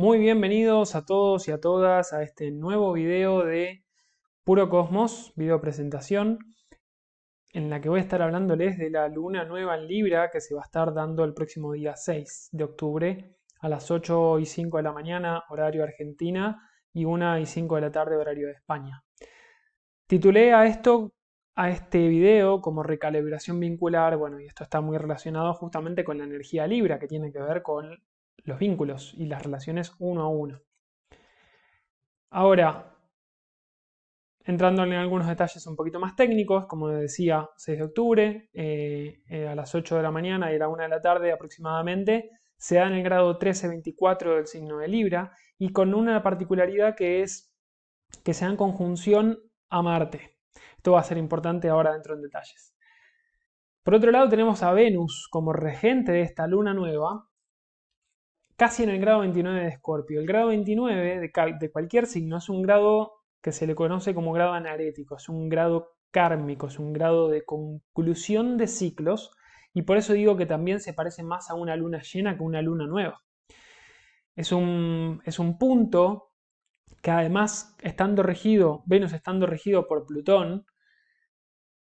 Muy bienvenidos a todos y a todas a este nuevo video de Puro Cosmos, video presentación, en la que voy a estar hablándoles de la luna nueva en Libra que se va a estar dando el próximo día 6 de octubre a las 8 y 5 de la mañana, horario Argentina, y 1 y 5 de la tarde, horario de España. Titulé a esto a este video como recalibración vincular, bueno, y esto está muy relacionado justamente con la energía Libra, que tiene que ver con los vínculos y las relaciones uno a uno. Ahora, entrando en algunos detalles un poquito más técnicos, como decía, 6 de octubre, eh, eh, a las 8 de la mañana y a la 1 de la tarde aproximadamente, se da en el grado 13-24 del signo de Libra y con una particularidad que es que se da en conjunción a Marte. Esto va a ser importante ahora dentro en detalles. Por otro lado tenemos a Venus como regente de esta luna nueva, casi en el grado 29 de Escorpio. El grado 29 de, cualquier signo es un grado que se le conoce como grado anarético, es un grado kármico, es un grado de conclusión de ciclos y por eso digo que también se parece más a una luna llena que a una luna nueva. Es un, es un punto que además estando regido, Venus estando regido por Plutón,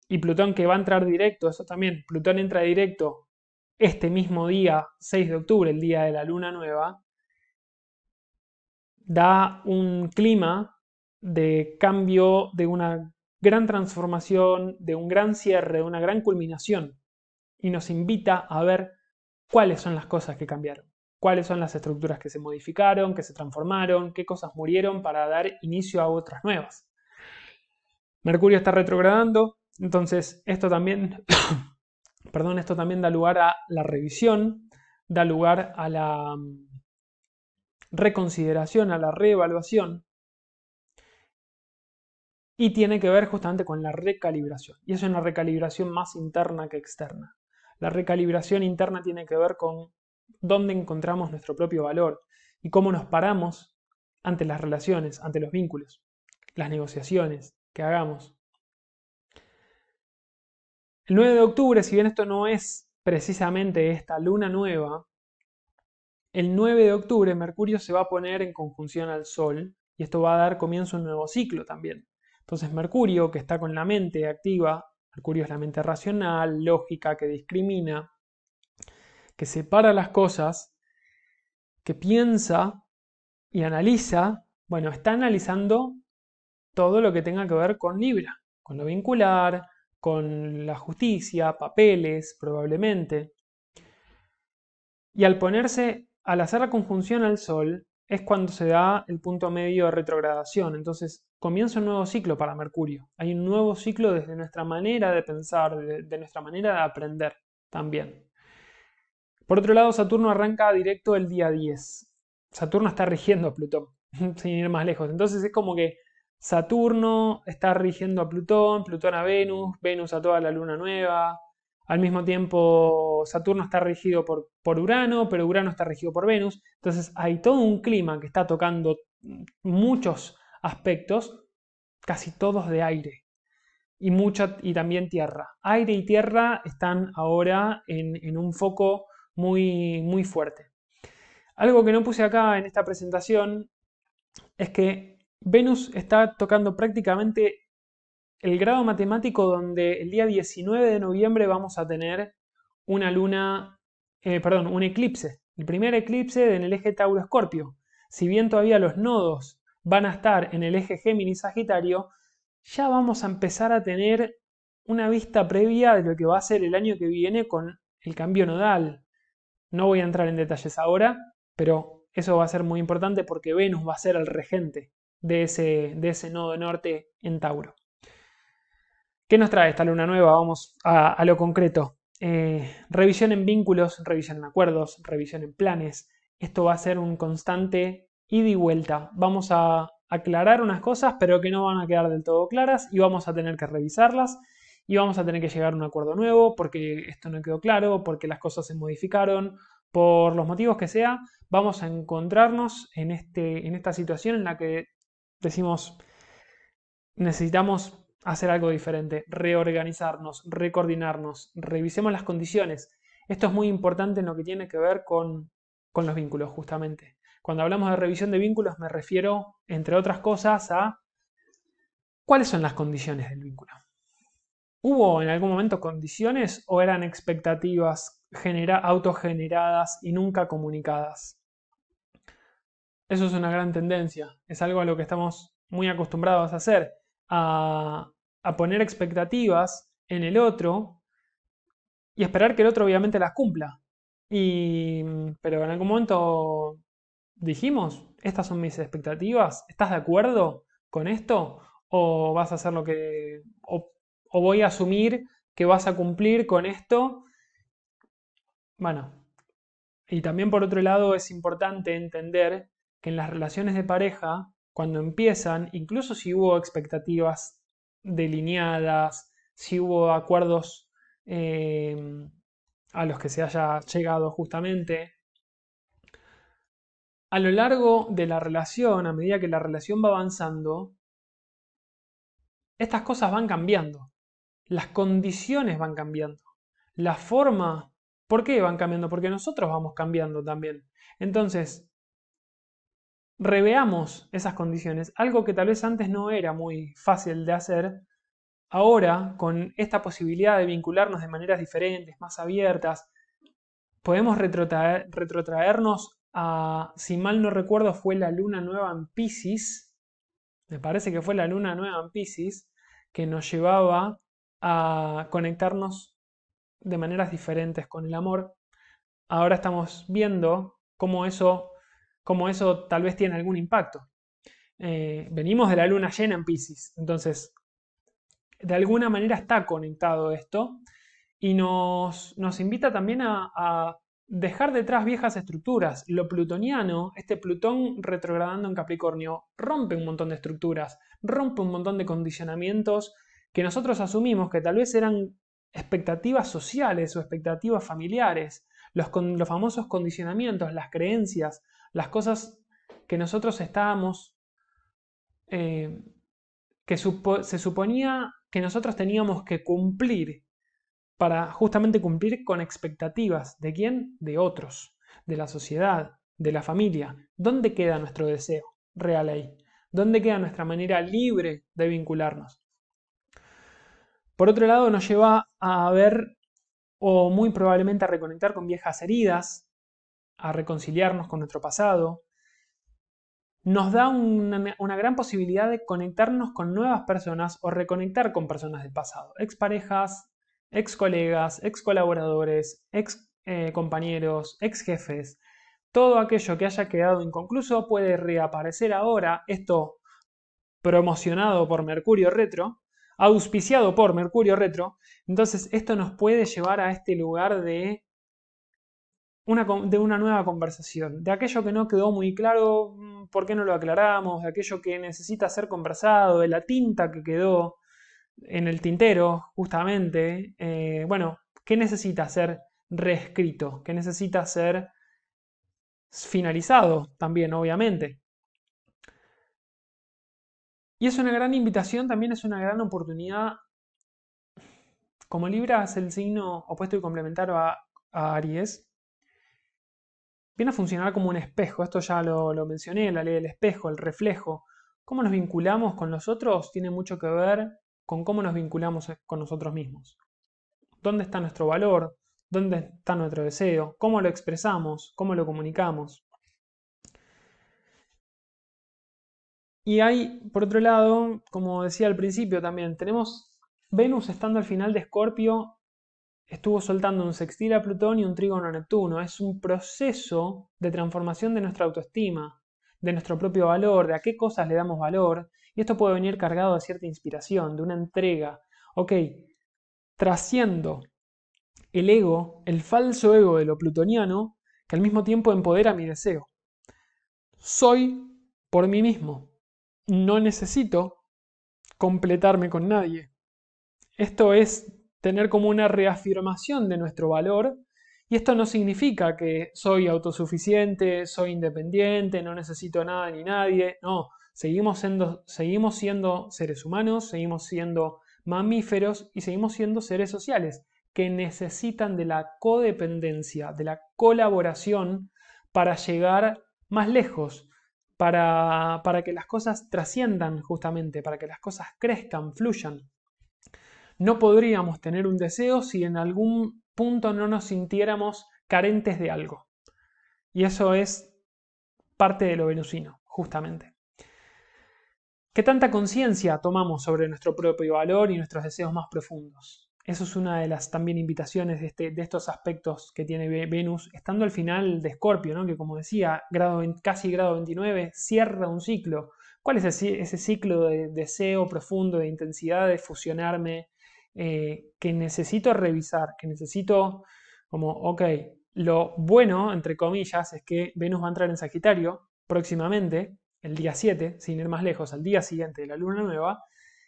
y Plutón que va a entrar directo, eso también, Plutón entra directo este mismo día, 6 de octubre, el día de la luna nueva, da un clima de cambio, de una gran transformación, de un gran cierre, de una gran culminación, y nos invita a ver cuáles son las cosas que cambiaron, cuáles son las estructuras que se modificaron, que se transformaron, qué cosas murieron para dar inicio a otras nuevas. Mercurio está retrogradando, entonces esto también perdón, esto también da lugar a la revisión, da lugar a la mm, reconsideración, a la reevaluación y tiene que ver justamente con la recalibración. Y es una recalibración más interna que externa. La recalibración interna tiene que ver con dónde encontramos nuestro propio valor y cómo nos paramos ante las relaciones, ante los vínculos, las negociaciones que hagamos. El 9 de octubre, si bien esto no es precisamente esta luna nueva, el 9 de octubre Mercurio se va a poner en conjunción al Sol y esto va a dar comienzo a un nuevo ciclo también. Entonces Mercurio, que está con la mente activa, Mercurio es la mente racional, lógica, que discrimina, que separa las cosas, que piensa y analiza, bueno, está analizando todo lo que tenga que ver con Libra, con lo vincular, con la justicia, papeles, probablemente. Y al ponerse, al hacer la conjunción al Sol, es cuando se da el punto medio de retrogradación. Entonces comienza un nuevo ciclo para Mercurio. Hay un nuevo ciclo desde nuestra manera de pensar, de, nuestra manera de aprender también. Por otro lado, Saturno arranca directo el día 10. Saturno está rigiendo a Plutón, sin ir más lejos. Entonces es como que Saturno está rigiendo a Plutón, Plutón a Venus, Venus a toda la luna nueva. Al mismo tiempo, Saturno está regido por, por Urano, pero Urano está regido por Venus. Entonces hay todo un clima que está tocando muchos aspectos, casi todos de aire. Y, mucha, y también tierra. Aire y tierra están ahora en, en un foco muy, muy fuerte. Algo que no puse acá en esta presentación es que Venus está tocando prácticamente el grado matemático donde el día 19 de noviembre vamos a tener una luna, eh, perdón, un eclipse. El primer eclipse en el eje Tauro-Escorpio. Si bien todavía los nodos van a estar en el eje Géminis-Sagitario, ya vamos a empezar a tener una vista previa de lo que va a ser el año que viene con el cambio nodal. No voy a entrar en detalles ahora, pero eso va a ser muy importante porque Venus va a ser el regente de ese, de ese nodo norte en Tauro. ¿Qué nos trae esta luna nueva? Vamos a, lo concreto. Eh, revisión en vínculos, revisión en acuerdos, revisión en planes. Esto va a ser un constante ida y vuelta. Vamos a aclarar unas cosas, pero que no van a quedar del todo claras y vamos a tener que revisarlas y vamos a tener que llegar a un acuerdo nuevo porque esto no quedó claro, porque las cosas se modificaron, por los motivos que sea, vamos a encontrarnos en, este, en esta situación en la que decimos, necesitamos hacer algo diferente, reorganizarnos, recoordinarnos, revisemos las condiciones. Esto es muy importante en lo que tiene que ver con, con los vínculos, justamente. Cuando hablamos de revisión de vínculos me refiero, entre otras cosas, a cuáles son las condiciones del vínculo. ¿Hubo en algún momento condiciones o eran expectativas autogeneradas y nunca comunicadas? Eso es una gran tendencia, es algo a lo que estamos muy acostumbrados a hacer, a, poner expectativas en el otro y esperar que el otro obviamente las cumpla. Y, pero en algún momento dijimos, estas son mis expectativas, ¿estás de acuerdo con esto? ¿O vas a hacer lo que... o, o voy a asumir que vas a cumplir con esto? Bueno, y también por otro lado es importante entender que en las relaciones de pareja, cuando empiezan, incluso si hubo expectativas delineadas, si hubo acuerdos eh, a los que se haya llegado justamente, a lo largo de la relación, a medida que la relación va avanzando, estas cosas van cambiando, las condiciones van cambiando, la forma, ¿por qué van cambiando? Porque nosotros vamos cambiando también. Entonces, reveamos esas condiciones, algo que tal vez antes no era muy fácil de hacer, ahora con esta posibilidad de vincularnos de maneras diferentes, más abiertas, podemos retrotraernos a, si mal no recuerdo, fue la luna nueva en Pisces, me parece que fue la luna nueva en Pisces, que nos llevaba a conectarnos de maneras diferentes con el amor. Ahora estamos viendo cómo eso como eso tal vez tiene algún impacto. Eh, venimos de la luna llena en Pisces, entonces de alguna manera está conectado esto y nos, nos invita también a, a, dejar detrás viejas estructuras. Lo plutoniano, este Plutón retrogradando en Capricornio, rompe un montón de estructuras, rompe un montón de condicionamientos que nosotros asumimos que tal vez eran expectativas sociales o expectativas familiares, los, los famosos condicionamientos, las creencias, las cosas que nosotros estábamos, eh, que se suponía que nosotros teníamos que cumplir para justamente cumplir con expectativas. ¿De quién? De otros, de la sociedad, de la familia. ¿Dónde queda nuestro deseo real ahí? ¿Dónde queda nuestra manera libre de vincularnos? Por otro lado, nos lleva a ver o muy probablemente a reconectar con viejas heridas, a reconciliarnos con nuestro pasado, nos da una, gran posibilidad de conectarnos con nuevas personas o reconectar con personas del pasado, ex parejas, ex colegas, ex colaboradores, ex compañeros, ex jefes. Todo aquello que haya quedado inconcluso puede reaparecer ahora, esto promocionado por Mercurio Retro, auspiciado por Mercurio Retro, entonces esto nos puede llevar a este lugar de de una nueva conversación, de aquello que no quedó muy claro, mm, por qué no lo aclaramos, de aquello que necesita ser conversado, de la tinta que quedó en el tintero, justamente. Eh, bueno, ¿qué necesita ser reescrito? ¿Qué necesita ser finalizado también, obviamente? Y es una gran invitación, también es una gran oportunidad. Como Libra es el signo opuesto y complementario a Aries, viene a funcionar como un espejo. Esto ya lo, mencioné, la ley del espejo, el reflejo. Cómo nos vinculamos con los otros tiene mucho que ver con cómo nos vinculamos con nosotros mismos. ¿Dónde está nuestro valor? ¿Dónde está nuestro deseo? ¿Cómo lo expresamos? ¿Cómo lo comunicamos? Y hay, por otro lado, como decía al principio también, tenemos Venus estando al final de Escorpio estuvo soltando un sextil a Plutón y un trígono a Neptuno. Es un proceso de transformación de nuestra autoestima, de nuestro propio valor, de a qué cosas le damos valor. Y esto puede venir cargado de cierta inspiración, de una entrega. Ok, trasciendo el ego, el falso ego de lo plutoniano, que al mismo tiempo empodera mi deseo. Soy por mí mismo. No necesito completarme con nadie. Esto es tener como una reafirmación de nuestro valor. Y esto no significa que soy autosuficiente, soy independiente, no necesito nada ni nadie. No, seguimos siendo, seguimos siendo seres humanos, seguimos siendo mamíferos y seguimos siendo seres sociales que necesitan de la codependencia, de la colaboración para llegar más lejos, para, para que las cosas trasciendan justamente, para que las cosas crezcan, fluyan. No podríamos tener un deseo si en algún punto no nos sintiéramos carentes de algo. Y eso es parte de lo venusino, justamente. ¿Qué tanta conciencia tomamos sobre nuestro propio valor y nuestros deseos más profundos? Eso es una de las también invitaciones de, este, de estos aspectos que tiene Venus, estando al final de Escorpio, ¿no? que como decía, grado, casi grado 29, cierra un ciclo. ¿Cuál es ese, ese ciclo de deseo profundo, de intensidad, de fusionarme, eh, que necesito revisar, que necesito como, ok, lo bueno, entre comillas, es que Venus va a entrar en Sagitario próximamente, el día 7, sin ir más lejos, al día siguiente de la luna nueva,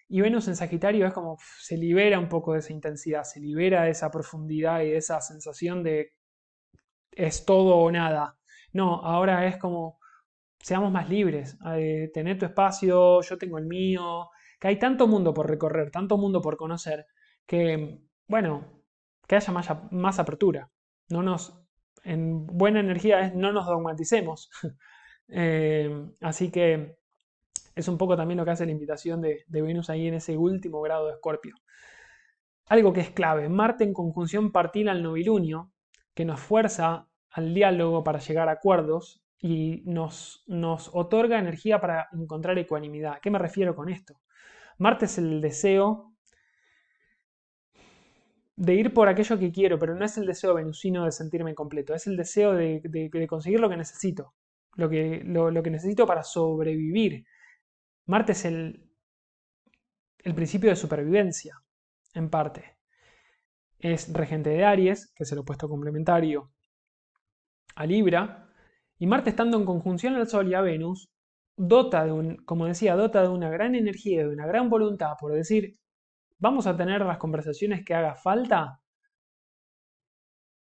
y Venus en Sagitario es como se libera un poco de esa intensidad, se libera de esa profundidad y de esa sensación de es todo o nada. No, ahora es como seamos más libres, de tener tu espacio, yo tengo el mío, que hay tanto mundo por recorrer, tanto mundo por conocer, que, bueno, que haya más, apertura. No nos, en buena energía es no nos dogmaticemos. Eh, así que es un poco también lo que hace la invitación de, Venus ahí en ese último grado de Escorpio. Algo que es clave, Marte en conjunción partil al novilunio, que nos fuerza al diálogo para llegar a acuerdos, y nos, nos otorga energía para encontrar ecuanimidad. ¿A qué me refiero con esto? Marte es el deseo de ir por aquello que quiero, pero no es el deseo venusino de sentirme completo, es el deseo de, conseguir lo que necesito, lo que, lo, que, necesito para sobrevivir. Marte es el, el principio de supervivencia, en parte. Es regente de Aries, que es el opuesto complementario a Libra, y Marte estando en conjunción al Sol y a Venus, dota de un, como decía, dota de una gran energía, de una gran voluntad, por decir, vamos a tener las conversaciones que haga falta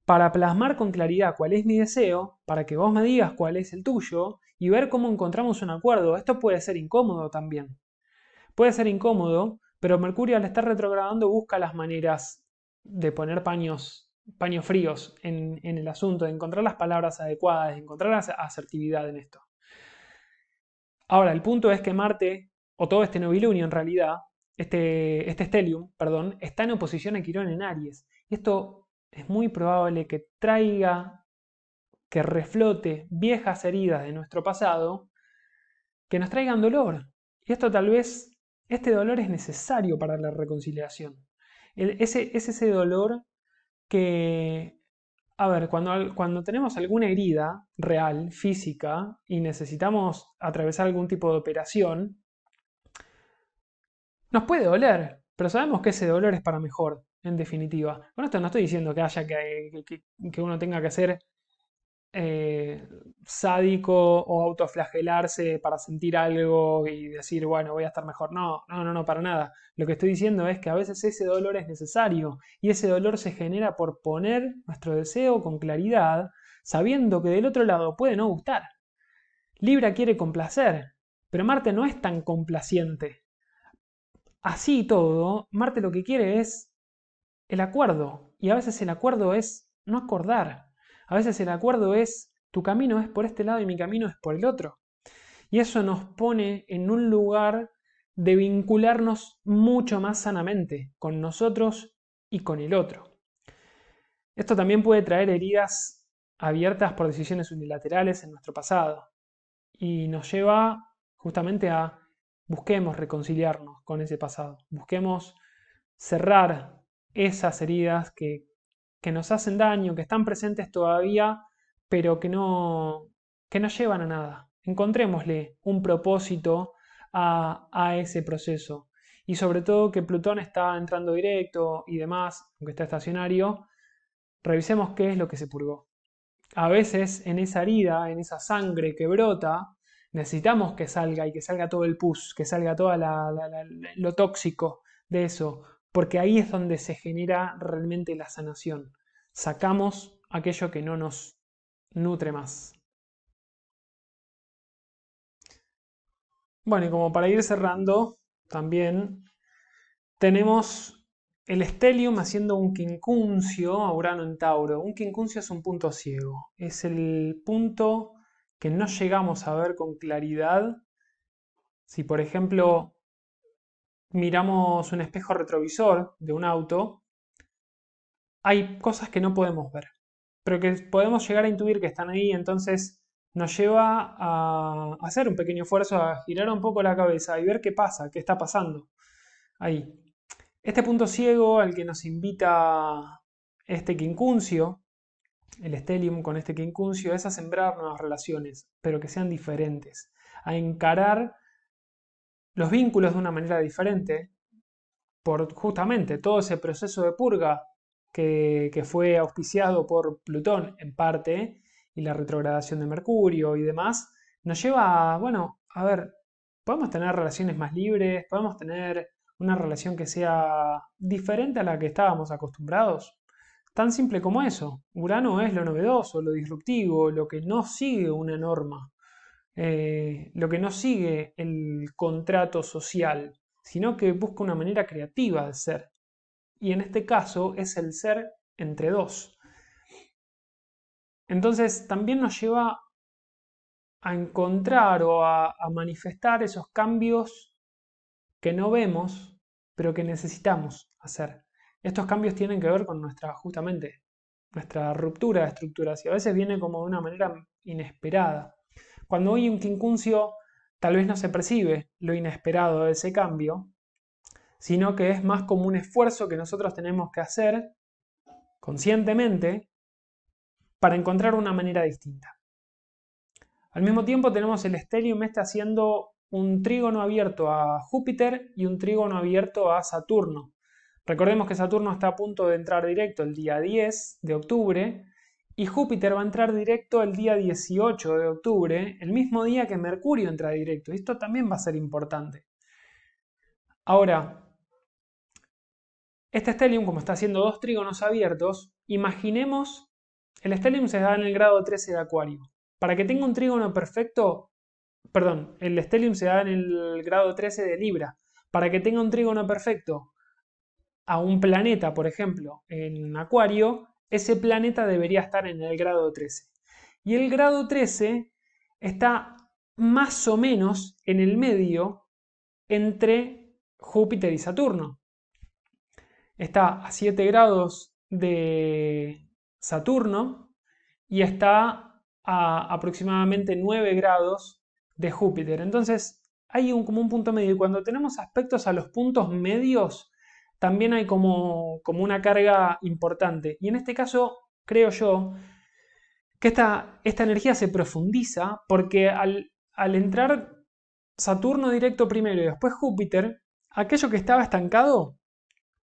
para plasmar con claridad cuál es mi deseo, para que vos me digas cuál es el tuyo y ver cómo encontramos un acuerdo. Esto puede ser incómodo también. Puede ser incómodo, pero Mercurio al estar retrogradando busca las maneras de poner paños paños fríos en, el asunto, de encontrar las palabras adecuadas, de encontrar asertividad en esto. Ahora, el punto es que Marte, o todo este novilunio en realidad, este, este perdón, está en oposición a Quirón en Aries. Y esto es muy probable que traiga, que reflote viejas heridas de nuestro pasado, que nos traigan dolor. Y esto tal vez, este dolor es necesario para la reconciliación. ese, es ese dolor que, a ver, cuando, cuando tenemos alguna herida real, física, y necesitamos atravesar algún tipo de operación, nos puede doler, pero sabemos que ese dolor es para mejor, en definitiva. Con esto no estoy diciendo que haya que, que, uno tenga que ser eh, sádico o autoflagelarse para sentir algo y decir, bueno, voy a estar mejor. No, no, no, no, para nada. Lo que estoy diciendo es que a veces ese dolor es necesario y ese dolor se genera por poner nuestro deseo con claridad, sabiendo que del otro lado puede no gustar. Libra quiere complacer, pero Marte no es tan complaciente. Así y todo, Marte lo que quiere es el acuerdo, y a veces el acuerdo es no acordar. A veces el acuerdo es, tu camino es por este lado y mi camino es por el otro. Y eso nos pone en un lugar de vincularnos mucho más sanamente con nosotros y con el otro. Esto también puede traer heridas abiertas por decisiones unilaterales en nuestro pasado y nos lleva justamente a busquemos reconciliarnos con ese pasado, busquemos cerrar esas heridas que que nos hacen daño, que están presentes todavía, pero que no, que no llevan a nada. Encontrémosle un propósito a, a ese proceso. Y sobre todo que Plutón está entrando directo y demás, aunque está estacionario, revisemos qué es lo que se purgó. A veces en esa herida, en esa sangre que brota, necesitamos que salga y que salga todo el pus, que salga todo lo tóxico de eso, porque ahí es donde se genera realmente la sanación. Sacamos aquello que no nos nutre más. Bueno, y como para ir cerrando, también tenemos el estelium haciendo un quincuncio a Urano en Tauro. Un quincuncio es un punto ciego. Es el punto que no llegamos a ver con claridad si, por ejemplo, miramos un espejo retrovisor de un auto, hay cosas que no podemos ver, pero que podemos llegar a intuir que están ahí, entonces nos lleva a hacer un pequeño esfuerzo, a girar un poco la cabeza y ver qué pasa, qué está pasando ahí. Este punto ciego al que nos invita este quincuncio, el stellium con este quincuncio, es a sembrar nuevas relaciones, pero que sean diferentes, a encarar los vínculos de una manera diferente, por justamente todo ese proceso de purga que, que fue auspiciado por Plutón en parte, y la retrogradación de Mercurio y demás, nos lleva a, bueno, a ver, podemos tener relaciones más libres, podemos tener una relación que sea diferente a la que estábamos acostumbrados. Tan simple como eso. Urano es lo novedoso, lo disruptivo, lo que no sigue una norma, eh, lo que no sigue el contrato social, sino que busca una manera creativa de ser. Y en este caso es el ser entre dos. Entonces también nos lleva a encontrar o a, a manifestar esos cambios que no vemos, pero que necesitamos hacer. Estos cambios tienen que ver con nuestra, justamente, nuestra ruptura de estructuras y a veces viene como de una manera inesperada. Cuando hay un quincuncio, tal vez no se percibe lo inesperado de ese cambio, sino que es más como un esfuerzo que nosotros tenemos que hacer conscientemente para encontrar una manera distinta. Al mismo tiempo tenemos el stellium este haciendo un trígono abierto a Júpiter y un trígono abierto a Saturno. Recordemos que Saturno está a punto de entrar directo el día 10 de octubre y Júpiter va a entrar directo el día 18 de octubre, el mismo día que Mercurio entra directo. Esto también va a ser importante. Ahora, este stellium, como está haciendo dos trígonos abiertos, imaginemos, el stellium se da en el grado 13 de Acuario. Para que tenga un trígono perfecto, perdón, el stellium se da en el grado 13 de Libra. Para que tenga un trígono perfecto a un planeta, por ejemplo, en Acuario, ese planeta debería estar en el grado 13. Y el grado 13 está más o menos en el medio entre Júpiter y Saturno. Está a 7 grados de Saturno y está a aproximadamente 9 grados de Júpiter. Entonces hay un, como un punto medio y cuando tenemos aspectos a los puntos medios, también hay como, como una carga importante. Y en este caso, creo yo, que esta, esta energía se profundiza porque al, al entrar Saturno directo primero y después Júpiter, aquello que estaba estancado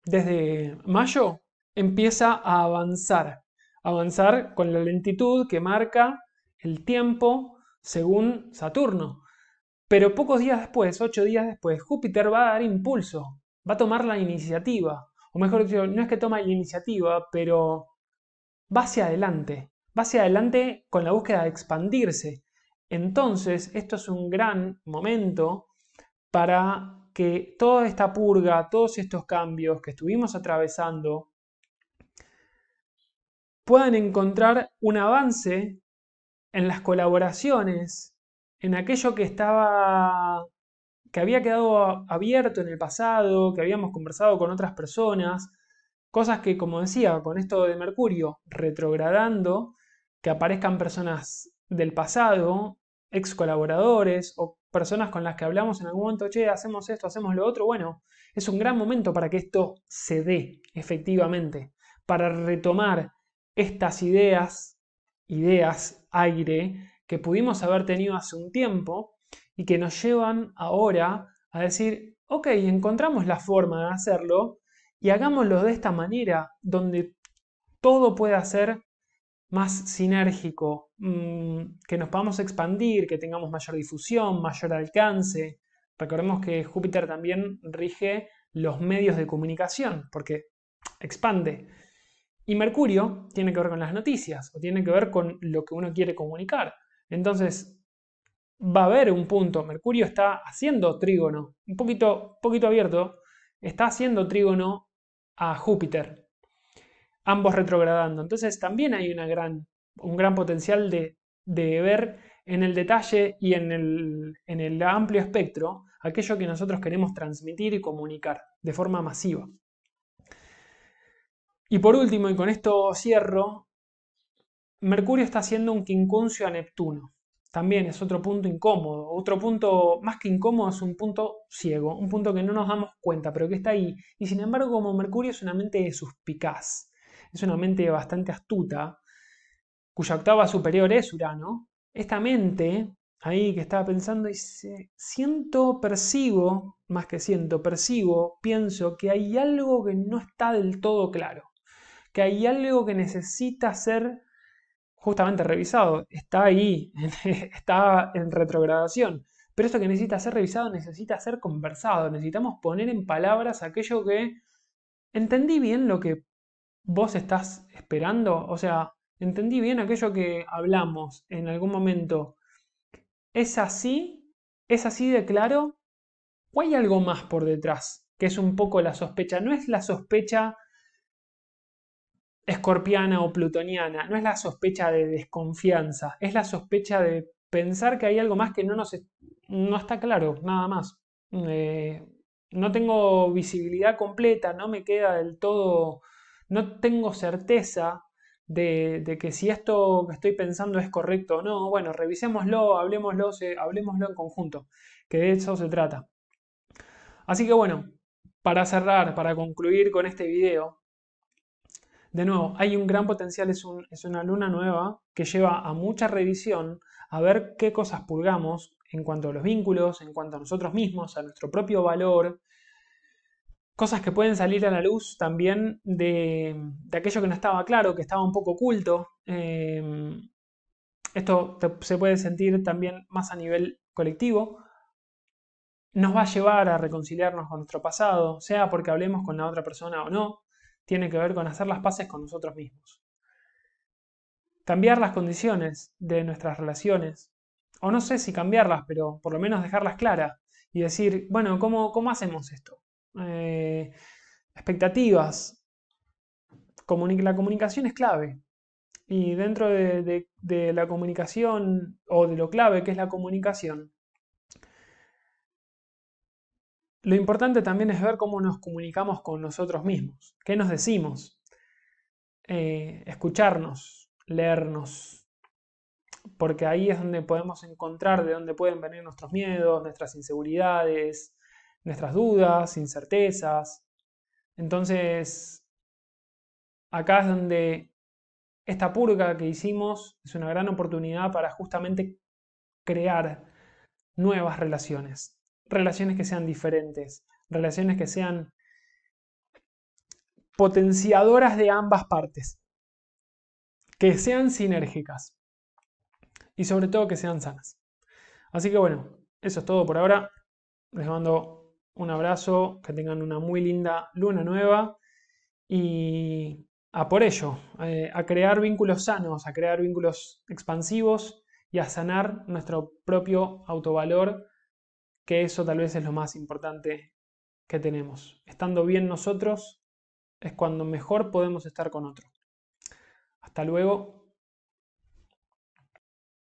desde mayo empieza a avanzar, avanzar con la lentitud que marca el tiempo según Saturno. Pero pocos días después, ocho días después, Júpiter va a dar impulso, va a tomar la iniciativa. O mejor dicho, no es que toma la iniciativa, pero va hacia adelante. Va hacia adelante con la búsqueda de expandirse. Entonces, esto es un gran momento para que toda esta purga, todos estos cambios que estuvimos atravesando, puedan encontrar un avance en las colaboraciones, en aquello que estaba que había quedado abierto en el pasado, que habíamos conversado con otras personas, cosas que, como decía, con esto de Mercurio retrogradando, que aparezcan personas del pasado, ex colaboradores o personas con las que hablamos en algún momento, che, hacemos esto, hacemos lo otro, bueno, es un gran momento para que esto se dé efectivamente, para retomar estas ideas, ideas aire, que pudimos haber tenido hace un tiempo y que nos llevan ahora a decir, ok, encontramos la forma de hacerlo y hagámoslo de esta manera, donde todo pueda ser más sinérgico, mm, que nos podamos expandir, que tengamos mayor difusión, mayor alcance. Recordemos que Júpiter también rige los medios de comunicación, porque expande. Y Mercurio tiene que ver con las noticias, o tiene que ver con lo que uno quiere comunicar. Entonces, va a haber un punto. Mercurio está haciendo trígono, un poquito, poquito abierto, está haciendo trígono a Júpiter, ambos retrogradando. Entonces también hay una gran, un gran potencial de, ver en el detalle y en el, en el amplio espectro aquello que nosotros queremos transmitir y comunicar de forma masiva. Y por último, y con esto cierro, Mercurio está haciendo un quincuncio a Neptuno. También es otro punto incómodo, otro punto más que incómodo es un punto ciego, un punto que no nos damos cuenta, pero que está ahí. Y sin embargo, como Mercurio es una mente suspicaz, es una mente bastante astuta, cuya octava superior es Urano, esta mente ahí que estaba pensando y siento, percibo, más que siento, percibo, pienso que hay algo que no está del todo claro, que hay algo que necesita ser justamente revisado, está ahí, está en retrogradación, pero esto que necesita ser revisado necesita ser conversado, necesitamos poner en palabras aquello que entendí bien lo que vos estás esperando, o sea, entendí bien aquello que hablamos en algún momento. ¿Es así? ¿Es así de claro? ¿O hay algo más por detrás? Que es un poco la sospecha. No es la sospecha escorpiana o plutoniana, no es la sospecha de desconfianza, es la sospecha de pensar que hay algo más que no nos no está claro, nada más. Eh, no tengo visibilidad completa, no me queda del todo, no tengo certeza de, que si esto que estoy pensando es correcto o no, bueno, revisémoslo, hablemoslo, hablemoslo en conjunto, que de eso se trata. Así que bueno, para cerrar, para concluir con este video, de nuevo, hay un gran potencial, es, una luna nueva que lleva a mucha revisión, a ver qué cosas pulgamos en cuanto a los vínculos, en cuanto a nosotros mismos, a nuestro propio valor, cosas que pueden salir a la luz también de, aquello que no estaba claro, que estaba un poco oculto. Em, esto se puede sentir también más a nivel colectivo. Nos va a llevar a reconciliarnos con nuestro pasado, sea porque hablemos con la otra persona o no. Tiene que ver con hacer las paces con nosotros mismos. Cambiar las condiciones de nuestras relaciones. O no sé si cambiarlas, pero por lo menos dejarlas claras. Y decir, bueno, ¿cómo, cómo hacemos esto? Eh, expectativas. la comunicación es clave. Y dentro de, la comunicación, o de lo clave que es la comunicación, lo importante también es ver cómo nos comunicamos con nosotros mismos, qué nos decimos, eh, escucharnos, leernos, porque ahí es donde podemos encontrar de dónde pueden venir nuestros miedos, nuestras inseguridades, nuestras dudas, incertezas. Entonces, acá es donde esta purga que hicimos es una gran oportunidad para justamente crear nuevas relaciones. Relaciones que sean diferentes, relaciones que sean potenciadoras de ambas partes, que sean sinérgicas y sobre todo que sean sanas. Así que bueno, eso es todo por ahora. Les mando un abrazo, que tengan una muy linda luna nueva y a por ello, eh, a crear vínculos sanos, a crear vínculos expansivos y a sanar nuestro propio autovalor, que eso tal vez es lo más importante que tenemos. Estando bien nosotros es cuando mejor podemos estar con otro. Hasta luego